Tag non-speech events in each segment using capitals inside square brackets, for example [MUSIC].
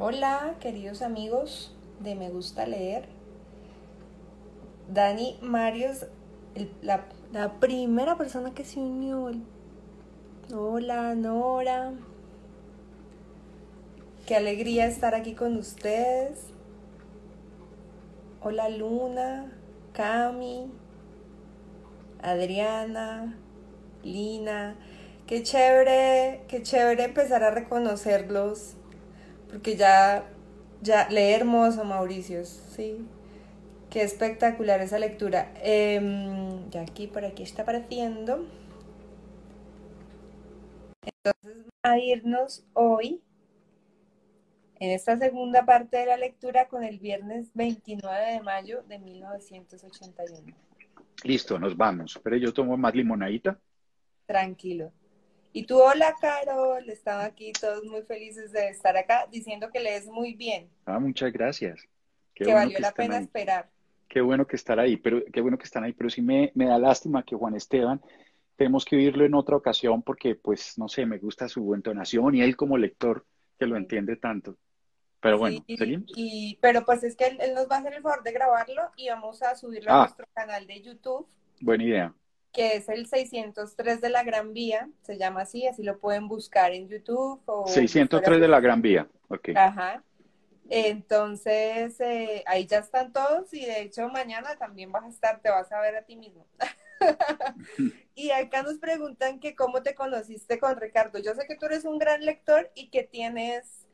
Hola, queridos amigos de Me Gusta Leer. Dani Marios, la, la primera persona que se unió. Hola, Nora. Qué alegría estar aquí con ustedes. Hola, Luna, Cami, Adriana, Lina. Qué chévere, qué chévere empezar a reconocerlos porque ya, ya, lee hermoso, Mauricio, sí. Qué espectacular esa lectura. Em, ya aquí, por aquí está apareciendo. Entonces, a irnos hoy en esta segunda parte de la lectura con el viernes 29 de mayo de 1981. Listo, nos vamos. Pero yo tomo más limonadita. Tranquilo. Y tú, hola, Carol. Estaba aquí todos muy felices de estar acá diciendo que lees muy bien, Ah, muchas gracias. Qué que bueno valió que la pena ahí. esperar. Qué bueno que estar ahí, pero qué bueno que están ahí. Pero sí me, me da lástima que Juan Esteban tenemos que oírlo en otra ocasión porque, pues, no sé, me gusta su entonación y él como lector que lo entiende tanto. Pero bueno, Sí, ¿seguimos? y, pero pues es que él, él nos va a hacer el favor de grabarlo y vamos a subirlo a Ah. nuestro canal de YouTube, Buena idea. Que es el 603 de la Gran Vía, se llama así, así lo pueden buscar en YouTube o 603 de la Gran Vía. Ok. Ajá. Entonces, eh, ahí ya están todos y de hecho mañana también vas a estar, te vas a ver a ti mismo. [LAUGHS] Y acá nos preguntan que cómo te conociste con Ricardo. Yo sé que tú eres un gran lector y que tienes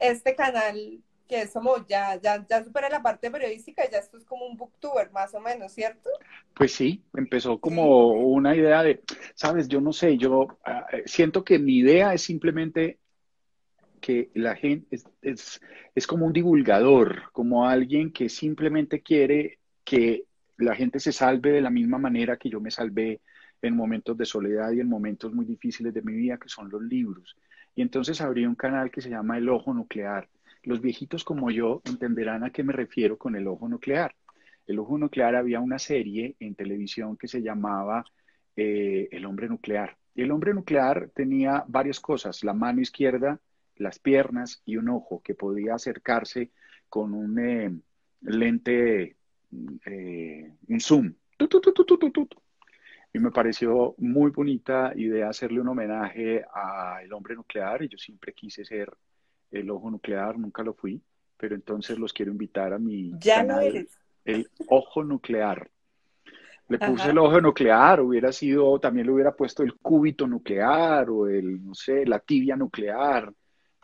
este canal que es como ya, ya, ya supera la parte periodística, ya esto es como un booktuber más o menos, ¿cierto? Pues sí, empezó como una idea de, sabes, yo no sé, yo ah, eh, siento que mi idea es simplemente que la gente es, es, es como un divulgador, como alguien que simplemente quiere que la gente se salve de la misma manera que yo me salvé en momentos de soledad y en momentos muy difíciles de mi vida, que son los libros. Y entonces abrí un canal que se llama El Ojo Nuclear. Los viejitos como yo entenderán a qué me refiero con el ojo nuclear. El ojo nuclear había una serie en televisión que se llamaba eh, El hombre nuclear. Y el hombre nuclear tenía varias cosas, la mano izquierda, las piernas y un ojo que podía acercarse con un eh, lente, eh, un zoom. Y me pareció muy bonita idea hacerle un homenaje al hombre nuclear. Y yo siempre quise ser el ojo nuclear, nunca lo fui, pero entonces los quiero invitar a mi Ya canal, eres. el ojo nuclear. Le puse Ajá. el ojo nuclear, hubiera sido, también le hubiera puesto el cúbito nuclear o el, no sé, la tibia nuclear,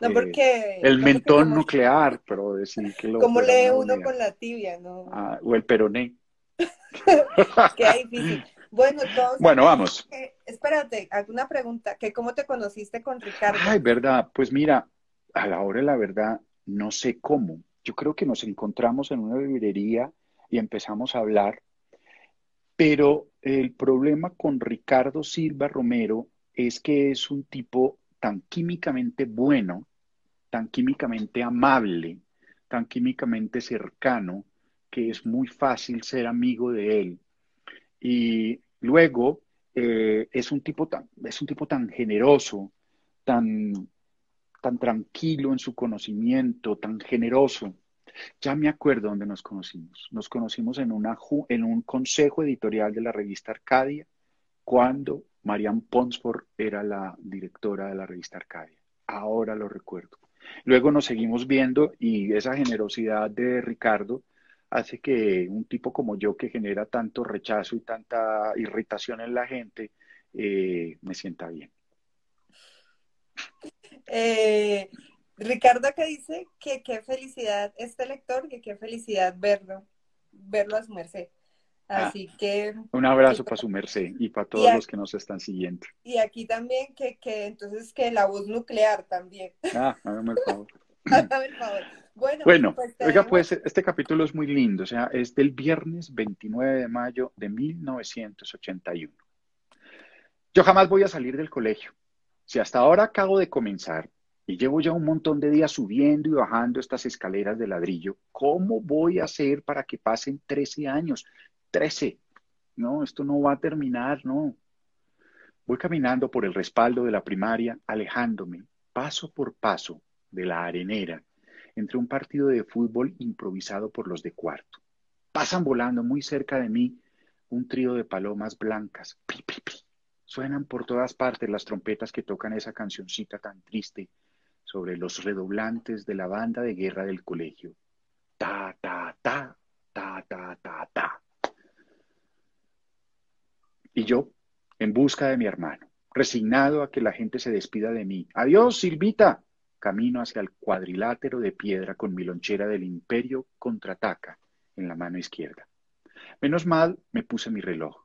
No, eh, porque el no mentón porque como, nuclear, pero decir que lo como fuera lee uno con la tibia, ¿no? Ah, o el peroné. [LAUGHS] Queda difícil. Bueno, todos Bueno, vamos. que, espérate, alguna pregunta, que cómo te conociste con Ricardo. Ay, verdad. Pues mira, a la hora de la verdad, no sé cómo. Yo creo que nos encontramos en una librería y empezamos a hablar, pero el problema con Ricardo Silva Romero es que es un tipo tan químicamente bueno, tan químicamente amable, tan químicamente cercano, que es muy fácil ser amigo de él. Y luego eh, es un tipo tan, es un tipo tan generoso, tan, tan tranquilo en su conocimiento, tan generoso. Ya me acuerdo dónde nos conocimos. Nos conocimos en, un consejo editorial de la revista Arcadia, cuando Marianne Ponsford era la directora de la revista Arcadia. Ahora lo recuerdo. Luego nos seguimos viendo y esa generosidad de Ricardo hace que un tipo como yo que genera tanto rechazo y tanta irritación en la gente, eh, me sienta bien. Eh, Ricardo que dice que qué felicidad este lector, que qué felicidad verlo, verlo a su merced. Ah, Así que, un abrazo para su merced y para Y, todos los que nos están siguiendo. y aquí también que, que entonces que la voz nuclear también. Ah, hágame el favor. [LAUGHS] Hágame el favor. Bueno, Bueno, pues oiga, tenemos, pues este capítulo es muy lindo, o sea, es del viernes 29 de mayo de 1981. Yo jamás voy a salir del colegio. Si hasta ahora acabo de comenzar y llevo ya un montón de días subiendo y bajando estas escaleras de ladrillo, ¿cómo voy a hacer para que pasen 13 años? 13. No, esto no va a terminar, no. Voy caminando por el respaldo de la primaria, alejándome paso por paso de la arenera entre un partido de fútbol improvisado por los de cuarto. Pasan volando muy cerca de mí un trío de palomas blancas. Pi, pi, pi. Suenan por todas partes las trompetas que tocan esa cancioncita tan triste sobre los redoblantes de la banda de guerra del colegio. Ta, ta, ta, ta, ta, ta, ta. Y yo, en busca de mi hermano, resignado a que la gente se despida de mí. Adiós, Silvita. Camino hacia el cuadrilátero de piedra con mi lonchera del imperio contraataca en la mano izquierda. Menos mal me puse mi reloj.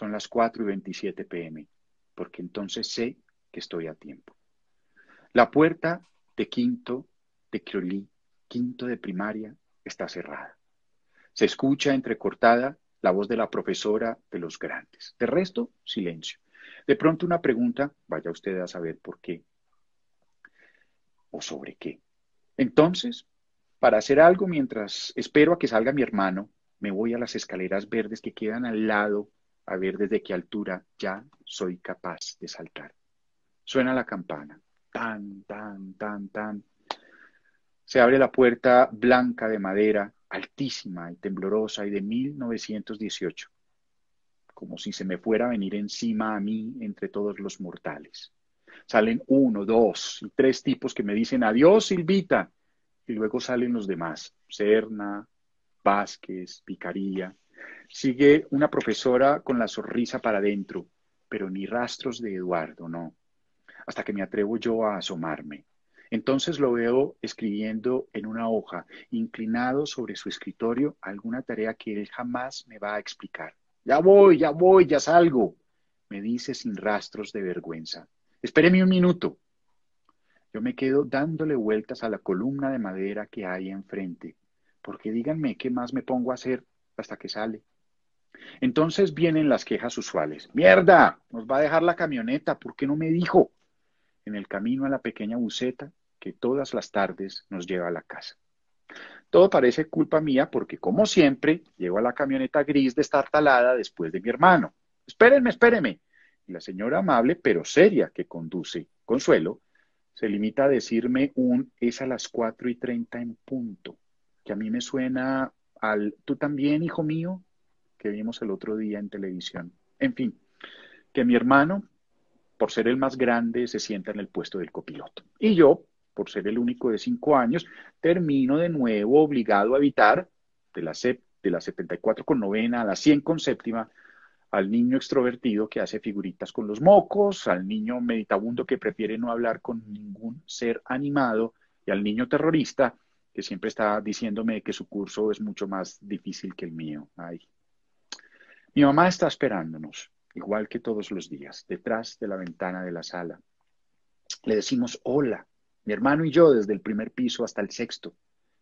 Son las 4 y 27 pm, porque entonces sé que estoy a tiempo. La puerta de quinto de Criolí, quinto de primaria, está cerrada. Se escucha entrecortada la voz de la profesora de los grandes. De resto, silencio. De pronto una pregunta, vaya usted a saber por qué o sobre qué. Entonces, para hacer algo mientras espero a que salga mi hermano, me voy a las escaleras verdes que quedan al lado a ver desde qué altura ya soy capaz de saltar. Suena la campana. Tan, tan, tan, tan. Se abre la puerta blanca de madera, altísima y temblorosa y de 1918, como si se me fuera a venir encima a mí entre todos los mortales. Salen uno, dos y tres tipos que me dicen adiós, Silvita, y luego salen los demás, Serna, Vázquez, Picaría. Sigue una profesora con la sonrisa para adentro, pero ni rastros de Eduardo, no. Hasta que me atrevo yo a asomarme. Entonces lo veo escribiendo en una hoja, inclinado sobre su escritorio, alguna tarea que él jamás me va a explicar. Ya voy, ya voy, ya salgo, me dice sin rastros de vergüenza. Espéreme un minuto. Yo me quedo dándole vueltas a la columna de madera que hay enfrente, porque díganme qué más me pongo a hacer hasta que sale. Entonces vienen las quejas usuales. Mierda, nos va a dejar la camioneta, ¿por qué no me dijo? En el camino a la pequeña buceta que todas las tardes nos lleva a la casa. Todo parece culpa mía porque, como siempre, llego a la camioneta gris destartalada después de mi hermano. Espérenme, espérenme. Y la señora amable pero seria que conduce, Consuelo, se limita a decirme un es a las cuatro y treinta en punto, que a mí me suena al tú también, hijo mío, que vimos el otro día en televisión. En fin, que mi hermano, por ser el más grande, se sienta en el puesto del copiloto. Y yo, por ser el único de cinco años, termino de nuevo obligado a evitar de la, de la 74 con novena a la 100 con séptima al niño extrovertido que hace figuritas con los mocos, al niño meditabundo que prefiere no hablar con ningún ser animado y al niño terrorista que siempre está diciéndome que su curso es mucho más difícil que el mío. Ay. Mi mamá está esperándonos, igual que todos los días, detrás de la ventana de la sala. Le decimos hola, mi hermano y yo desde el primer piso hasta el sexto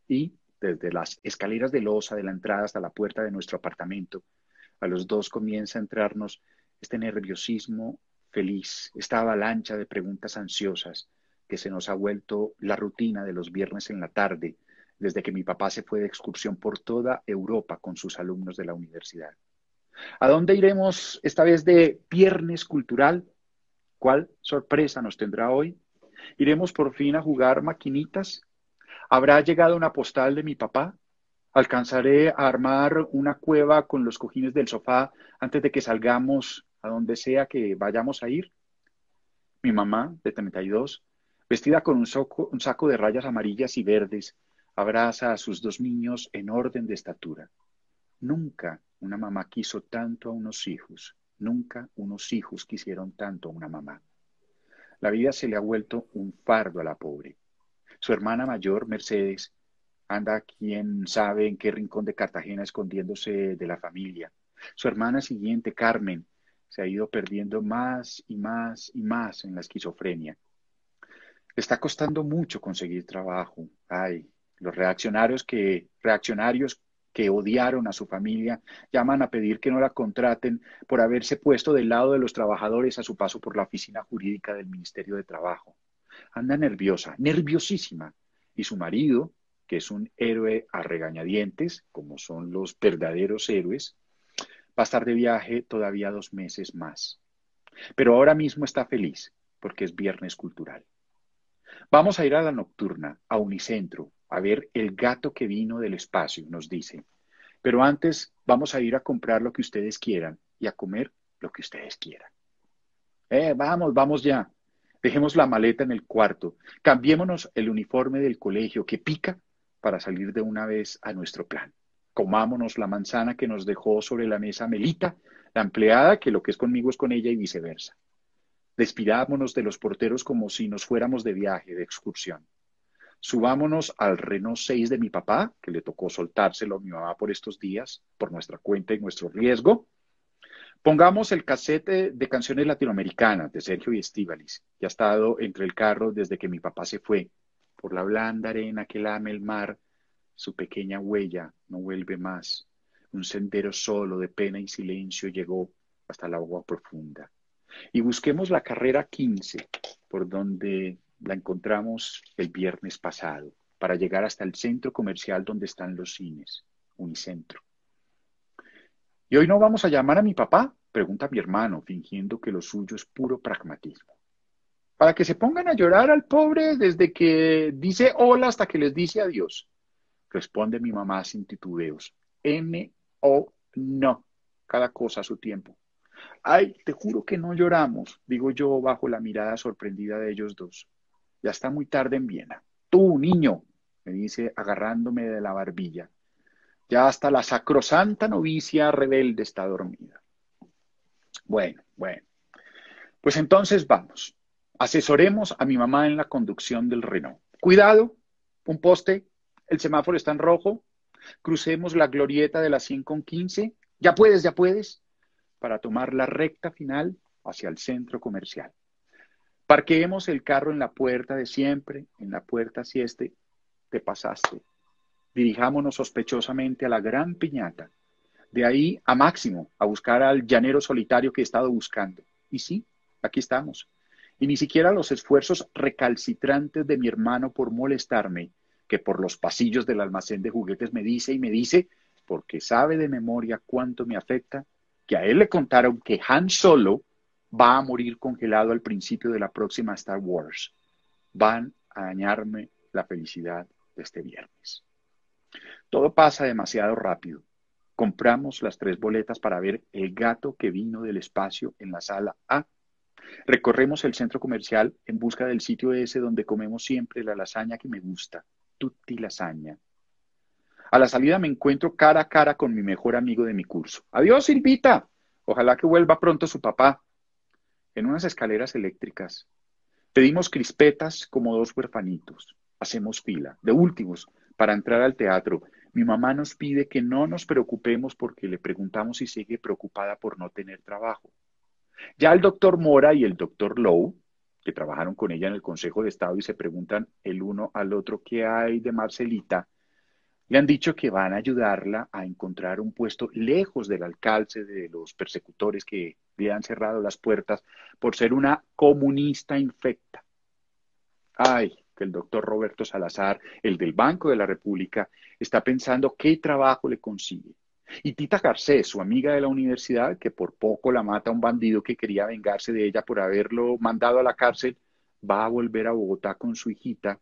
y desde las escaleras de losa de la entrada hasta la puerta de nuestro apartamento a los dos comienza a entrarnos este nerviosismo feliz, esta avalancha de preguntas ansiosas que se nos ha vuelto la rutina de los viernes en la tarde, desde que mi papá se fue de excursión por toda Europa con sus alumnos de la universidad. ¿A dónde iremos esta vez de viernes cultural? ¿Cuál sorpresa nos tendrá hoy? ¿Iremos por fin a jugar maquinitas? ¿Habrá llegado una postal de mi papá? Alcanzaré a armar una cueva con los cojines del sofá antes de que salgamos a donde sea que vayamos a ir. Mi mamá, de 32, vestida con un, saco de rayas amarillas y verdes, abraza a sus dos niños en orden de estatura. Nunca una mamá quiso tanto a unos hijos, nunca unos hijos quisieron tanto a una mamá. La vida se le ha vuelto un fardo a la pobre. Su hermana mayor, Mercedes, anda quien sabe en qué rincón de Cartagena escondiéndose de la familia. Su hermana siguiente, Carmen, se ha ido perdiendo más y más y más en la esquizofrenia. Está costando mucho conseguir trabajo. Ay, los reaccionarios que, reaccionarios que odiaron a su familia llaman a pedir que no la contraten por haberse puesto del lado de los trabajadores a su paso por la oficina jurídica del Ministerio de Trabajo. Anda nerviosa, nerviosísima. Y su marido, que es un héroe a regañadientes, como son los verdaderos héroes, va a estar de viaje todavía dos meses más. Pero ahora mismo está feliz porque es viernes cultural. Vamos a ir a la nocturna, a Unicentro, a ver el gato que vino del espacio, nos dice. Pero antes vamos a ir a comprar lo que ustedes quieran y a comer lo que ustedes quieran. Eh, vamos, vamos ya. Dejemos la maleta en el cuarto. Cambiémonos el uniforme del colegio que pica para salir de una vez a nuestro plan. Comámonos la manzana que nos dejó sobre la mesa Melita, la empleada, que lo que es conmigo es con ella y viceversa. Despidámonos de los porteros como si nos fuéramos de viaje, de excursión. Subámonos al Renault 6 de mi papá, que le tocó soltárselo a mi mamá por estos días, por nuestra cuenta y nuestro riesgo. Pongamos el casete de canciones latinoamericanas de Sergio y Estíbalis, que ha estado entre el carro desde que mi papá se fue, por la blanda arena que lame el mar, su pequeña huella no vuelve más. Un sendero solo de pena y silencio llegó hasta el agua profunda. Y busquemos la carrera 15, por donde la encontramos el viernes pasado, para llegar hasta el centro comercial donde están los cines, Unicentro. ¿Y hoy no vamos a llamar a mi papá? Pregunta mi hermano, fingiendo que lo suyo es puro pragmatismo. Para que se pongan a llorar al pobre desde que dice hola hasta que les dice adiós. Responde mi mamá sin titubeos. M o no. Cada cosa a su tiempo. Ay, te juro que no lloramos, digo yo bajo la mirada sorprendida de ellos dos. Ya está muy tarde en Viena. Tú, niño, me dice agarrándome de la barbilla. Ya hasta la sacrosanta novicia rebelde está dormida. Bueno, bueno. Pues entonces vamos. Asesoremos a mi mamá en la conducción del Renault. Cuidado, un poste, el semáforo está en rojo. Crucemos la glorieta de las 100 con 15. Ya puedes, ya puedes. Para tomar la recta final hacia el centro comercial. Parqueemos el carro en la puerta de siempre, en la puerta si este te pasaste. Dirijámonos sospechosamente a la gran piñata. De ahí a Máximo, a buscar al llanero solitario que he estado buscando. Y sí, aquí estamos. Y ni siquiera los esfuerzos recalcitrantes de mi hermano por molestarme, que por los pasillos del almacén de juguetes me dice y me dice, porque sabe de memoria cuánto me afecta, que a él le contaron que Han Solo va a morir congelado al principio de la próxima Star Wars. Van a dañarme la felicidad de este viernes. Todo pasa demasiado rápido. Compramos las tres boletas para ver el gato que vino del espacio en la sala A. Recorremos el centro comercial en busca del sitio ese donde comemos siempre la lasaña que me gusta, tutti lasaña. A la salida me encuentro cara a cara con mi mejor amigo de mi curso. Adiós, Silvita. Ojalá que vuelva pronto su papá. En unas escaleras eléctricas. Pedimos crispetas como dos huerfanitos. Hacemos fila, de últimos, para entrar al teatro. Mi mamá nos pide que no nos preocupemos porque le preguntamos si sigue preocupada por no tener trabajo. Ya el doctor Mora y el doctor Lowe, que trabajaron con ella en el Consejo de Estado y se preguntan el uno al otro qué hay de Marcelita, le han dicho que van a ayudarla a encontrar un puesto lejos del alcalde de los persecutores que le han cerrado las puertas por ser una comunista infecta. Ay, que el doctor Roberto Salazar, el del Banco de la República, está pensando qué trabajo le consigue. Y Tita Garcés, su amiga de la universidad, que por poco la mata a un bandido que quería vengarse de ella por haberlo mandado a la cárcel, va a volver a Bogotá con su hijita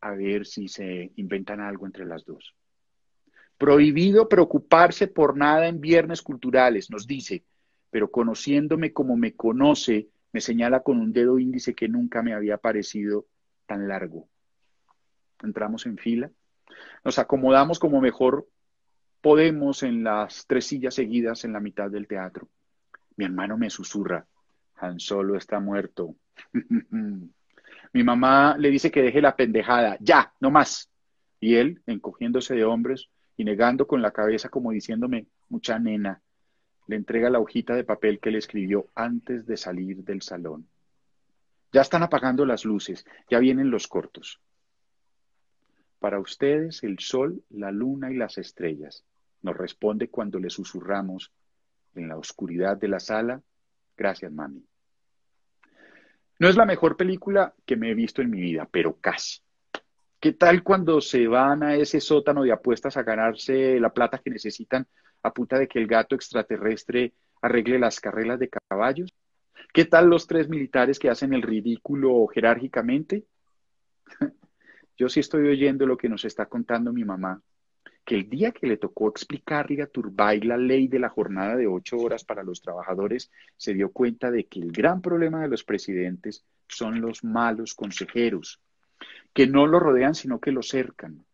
a ver si se inventan algo entre las dos. Prohibido preocuparse por nada en viernes culturales, nos dice, pero conociéndome como me conoce, me señala con un dedo índice que nunca me había parecido tan largo. Entramos en fila, nos acomodamos como mejor podemos en las tres sillas seguidas en la mitad del teatro. Mi hermano me susurra, Han Solo está muerto. [LAUGHS] Mi mamá le dice que deje la pendejada, ya, no más. Y él, encogiéndose de hombros, y negando con la cabeza como diciéndome, mucha nena, le entrega la hojita de papel que le escribió antes de salir del salón. Ya están apagando las luces, ya vienen los cortos. Para ustedes el sol, la luna y las estrellas, nos responde cuando le susurramos en la oscuridad de la sala, gracias mami. No es la mejor película que me he visto en mi vida, pero casi. ¿Qué tal cuando se van a ese sótano de apuestas a ganarse la plata que necesitan a punta de que el gato extraterrestre arregle las carreras de caballos? ¿Qué tal los tres militares que hacen el ridículo jerárquicamente? [LAUGHS] yo sí estoy oyendo lo que nos está contando mi mamá, que el día que le tocó explicarle a Turbay la ley de la jornada de ocho horas para los trabajadores, se dio cuenta de que el gran problema de los presidentes son los malos consejeros, que no lo rodean sino que lo cercan,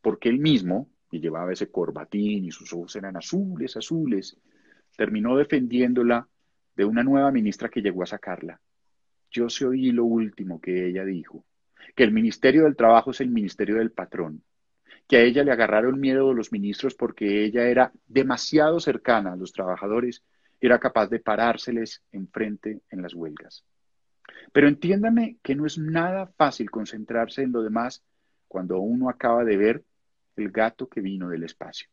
porque él mismo, y llevaba ese corbatín y sus ojos eran azules, azules, terminó defendiéndola de una nueva ministra que llegó a sacarla. Yo se oí lo último que ella dijo, que el Ministerio del Trabajo es el Ministerio del Patrón, que a ella le agarraron miedo los ministros porque ella era demasiado cercana a los trabajadores y era capaz de parárseles enfrente en las huelgas. Pero entiéndame que no es nada fácil concentrarse en lo demás cuando uno acaba de ver el gato que vino del espacio.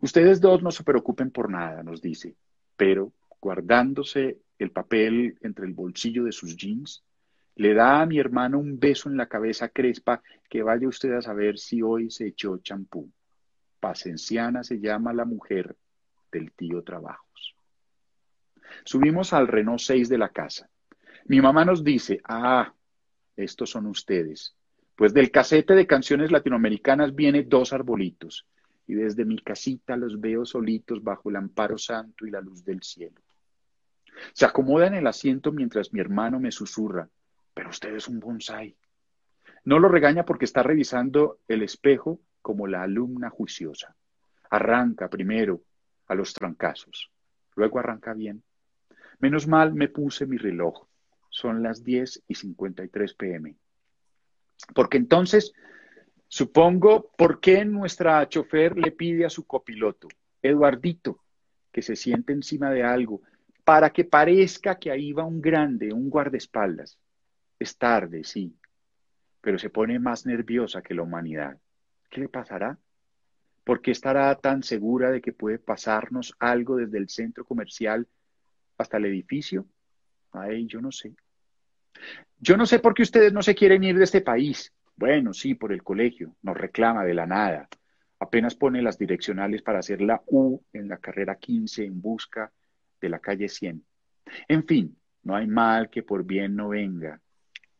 Ustedes dos no se preocupen por nada, nos dice, pero guardándose el papel entre el bolsillo de sus jeans, le da a mi hermano un beso en la cabeza crespa que vaya usted a saber si hoy se echó champú. Pacenciana se llama la mujer del tío Trabajos. Subimos al Renault 6 de la casa. Mi mamá nos dice, ah, estos son ustedes. Pues del casete de canciones latinoamericanas viene dos arbolitos, y desde mi casita los veo solitos bajo el amparo santo y la luz del cielo. Se acomoda en el asiento mientras mi hermano me susurra, pero usted es un bonsai. No lo regaña porque está revisando el espejo como la alumna juiciosa. Arranca primero a los trancazos, luego arranca bien. Menos mal me puse mi reloj. Son las 10 y 53 pm. Porque entonces, supongo, ¿por qué nuestra chofer le pide a su copiloto, Eduardito, que se siente encima de algo, para que parezca que ahí va un grande, un guardaespaldas? Es tarde, sí, pero se pone más nerviosa que la humanidad. ¿Qué le pasará? ¿Por qué estará tan segura de que puede pasarnos algo desde el centro comercial hasta el edificio? Ay, yo no sé. Yo no sé por qué ustedes no se quieren ir de este país. Bueno, sí, por el colegio. Nos reclama de la nada. Apenas pone las direccionales para hacer la U en la carrera 15 en busca de la calle 100. En fin, no hay mal que por bien no venga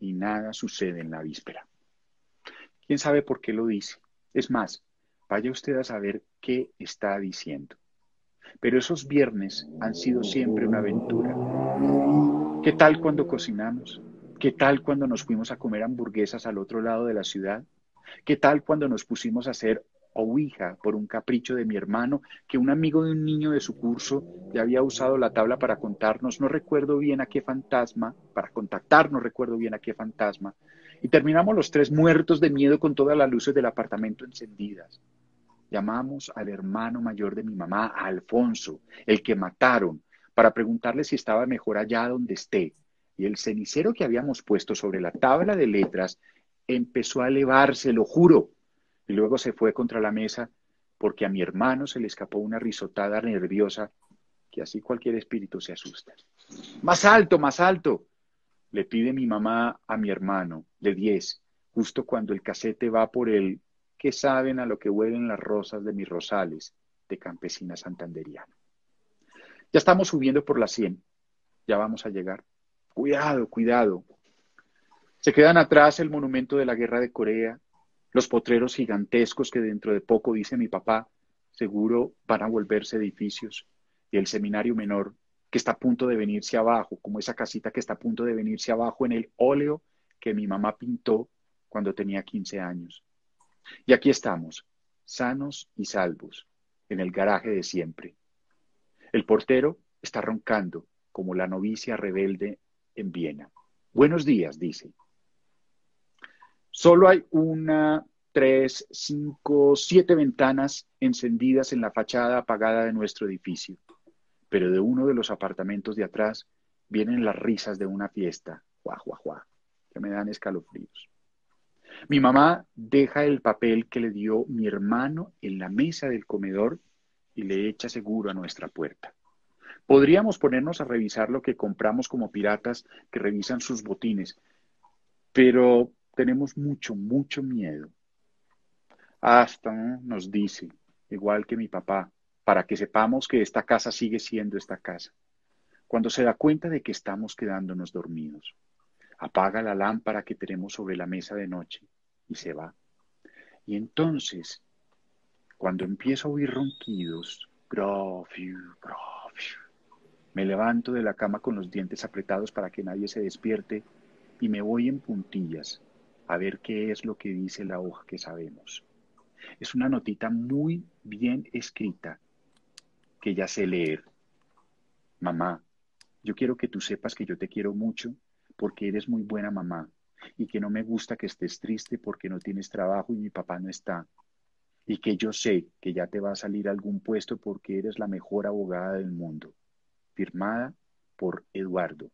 y nada sucede en la víspera. ¿Quién sabe por qué lo dice? Es más, vaya usted a saber qué está diciendo. Pero esos viernes han sido siempre una aventura. ¿Qué tal cuando cocinamos? ¿Qué tal cuando nos fuimos a comer hamburguesas al otro lado de la ciudad? ¿Qué tal cuando nos pusimos a hacer Ouija por un capricho de mi hermano, que un amigo de un niño de su curso ya había usado la tabla para contarnos, no recuerdo bien a qué fantasma, para contactar, no recuerdo bien a qué fantasma, y terminamos los tres muertos de miedo con todas las luces del apartamento encendidas. Llamamos al hermano mayor de mi mamá, a Alfonso, el que mataron, para preguntarle si estaba mejor allá donde esté. Y el cenicero que habíamos puesto sobre la tabla de letras empezó a elevarse, lo juro, y luego se fue contra la mesa porque a mi hermano se le escapó una risotada nerviosa que así cualquier espíritu se asusta. Más alto, más alto, le pide mi mamá a mi hermano de diez, justo cuando el casete va por el que saben a lo que huelen las rosas de mis rosales de campesina santanderiana. Ya estamos subiendo por la cien, ya vamos a llegar. Cuidado, cuidado. Se quedan atrás el monumento de la guerra de Corea, los potreros gigantescos que dentro de poco, dice mi papá, seguro van a volverse edificios, y el seminario menor que está a punto de venirse abajo, como esa casita que está a punto de venirse abajo en el óleo que mi mamá pintó cuando tenía 15 años. Y aquí estamos, sanos y salvos, en el garaje de siempre. El portero está roncando como la novicia rebelde en Viena. Buenos días, dice. Solo hay una, tres, cinco, siete ventanas encendidas en la fachada apagada de nuestro edificio, pero de uno de los apartamentos de atrás vienen las risas de una fiesta, guau, guau, guau, que me dan escalofríos. Mi mamá deja el papel que le dio mi hermano en la mesa del comedor y le echa seguro a nuestra puerta. Podríamos ponernos a revisar lo que compramos como piratas que revisan sus botines, pero tenemos mucho, mucho miedo. Hasta nos dice, igual que mi papá, para que sepamos que esta casa sigue siendo esta casa. Cuando se da cuenta de que estamos quedándonos dormidos, apaga la lámpara que tenemos sobre la mesa de noche y se va. Y entonces, cuando empiezo a oír ronquidos, me levanto de la cama con los dientes apretados para que nadie se despierte y me voy en puntillas a ver qué es lo que dice la hoja que sabemos. Es una notita muy bien escrita que ya sé leer. Mamá, yo quiero que tú sepas que yo te quiero mucho porque eres muy buena mamá y que no me gusta que estés triste porque no tienes trabajo y mi papá no está. Y que yo sé que ya te va a salir algún puesto porque eres la mejor abogada del mundo. Firmada por Eduardo,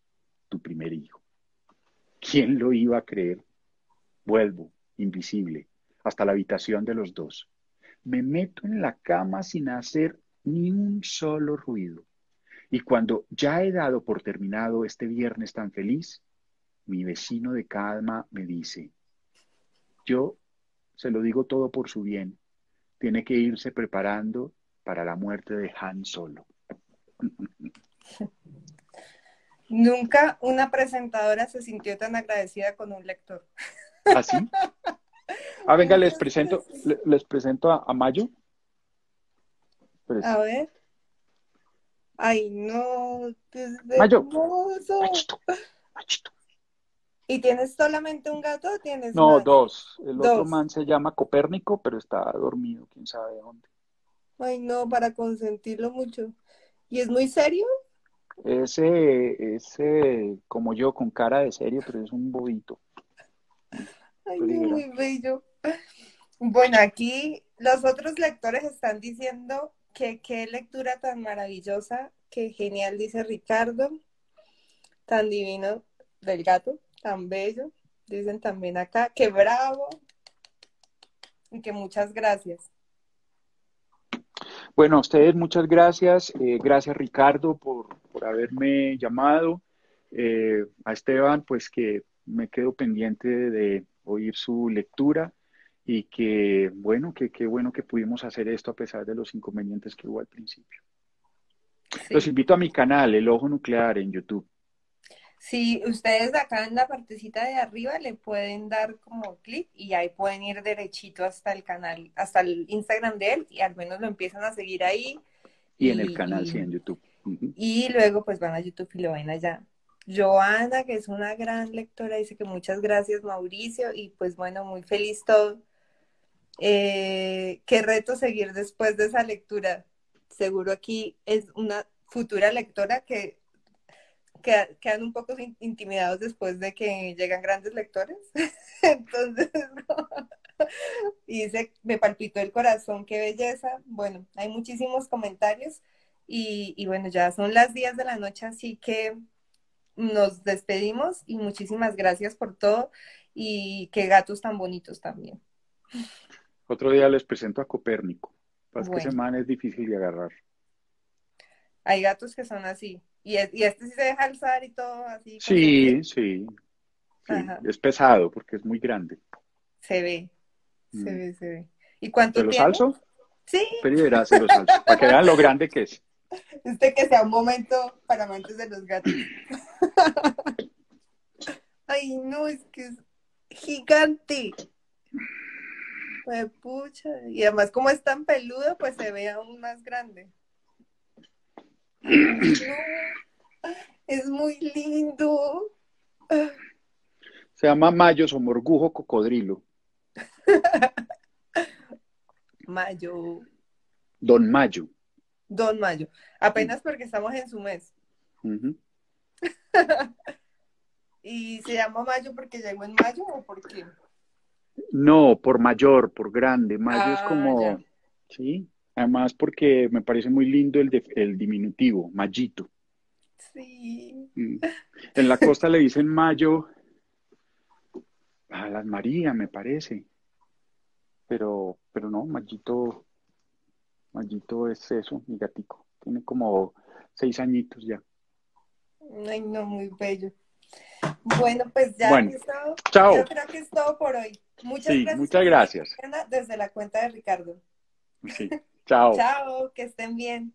tu primer hijo. ¿Quién lo iba a creer? Vuelvo, invisible, hasta la habitación de los dos. Me meto en la cama sin hacer ni un solo ruido. Y cuando ya he dado por terminado este viernes tan feliz, mi vecino de calma me dice, yo se lo digo todo por su bien, tiene que irse preparando para la muerte de Han Solo. [LAUGHS] Nunca una presentadora se sintió tan agradecida con un lector. [LAUGHS] ¿Ah, sí? Ah, venga, les presento, les presento a, Mayo. A ver. Ay, no. Mayo. ¿Y tienes solamente un gato o tienes No, dos. El otro man se llama Copérnico, pero está dormido, quién sabe dónde. Ay, no, para consentirlo mucho. ¿Y es muy serio? Ese, ese, como yo, con cara de serio, pero es un bobito. Ay, muy bello. Bueno, aquí los otros lectores están diciendo que qué lectura tan maravillosa, qué genial, dice Ricardo, tan divino del gato tan bello. Dicen también acá, que bravo y que muchas gracias. Bueno, a ustedes muchas gracias. Eh, gracias Ricardo por, haberme llamado. Eh, a Esteban, pues que me quedo pendiente de oír su lectura y que bueno, que qué bueno que pudimos hacer esto a pesar de los inconvenientes que hubo al principio. Los invito a mi canal, El Ojo Nuclear, en YouTube. Si ustedes acá en la partecita de arriba le pueden dar como clic y ahí pueden ir derechito hasta el canal, hasta el Instagram de él y al menos lo empiezan a seguir ahí. Y, en el canal, sí, en YouTube. Y luego pues van a YouTube y lo ven allá. Joana, que es una gran lectora, dice que muchas gracias Mauricio y pues bueno, muy feliz todo. Eh, qué reto seguir después de esa lectura. Seguro aquí es una futura lectora que quedan un poco intimidados después de que llegan grandes lectores. [LAUGHS] Entonces, [LAUGHS] y dice, me palpitó el corazón, qué belleza. Bueno, hay muchísimos comentarios y, y bueno, ya son las 10 de la noche, así que nos despedimos y muchísimas gracias por todo y qué gatos tan bonitos también. Otro día les presento a Copérnico. Pasa que ese man es difícil de agarrar. Hay gatos que son así. Y, este sí se deja alzar y todo así. Sí, sí. Es pesado porque es muy grande. Se ve, se mm. ve, se ve. ¿Y cuánto ¿Te los alzo? Sí. Pero verás, se los alzo, para que vean lo grande que es. [LAUGHS] Este que sea un momento para amantes de los gatos. [LAUGHS] Ay, no, es que es gigante. Pues, pucha. Y además, como es tan peludo, pues se ve aún más grande. Es muy lindo. Se llama Mayo Somorgujo Cocodrilo. [LAUGHS] Mayo. Don Mayo. Don Mayo. Apenas porque estamos en su mes. [LAUGHS] ¿Y se llama Mayo porque llegó en mayo o por qué? No, por mayor, por grande. Mayo es ah, como, sí, Además, porque me parece muy lindo el, el diminutivo, Mayito. Sí. Mm. En la costa le dicen Mayo a las María, me parece. Pero, pero no, Mayito, Mayito es eso, mi gatico. Tiene como seis añitos ya. Ay, no, muy bello. Bueno, pues ya bueno, chao. yo creo que es todo por hoy. Muchas sí, Muchas gracias. Desde la cuenta de Ricardo. Sí. [LAUGHS] Chao. Chao, que estén bien.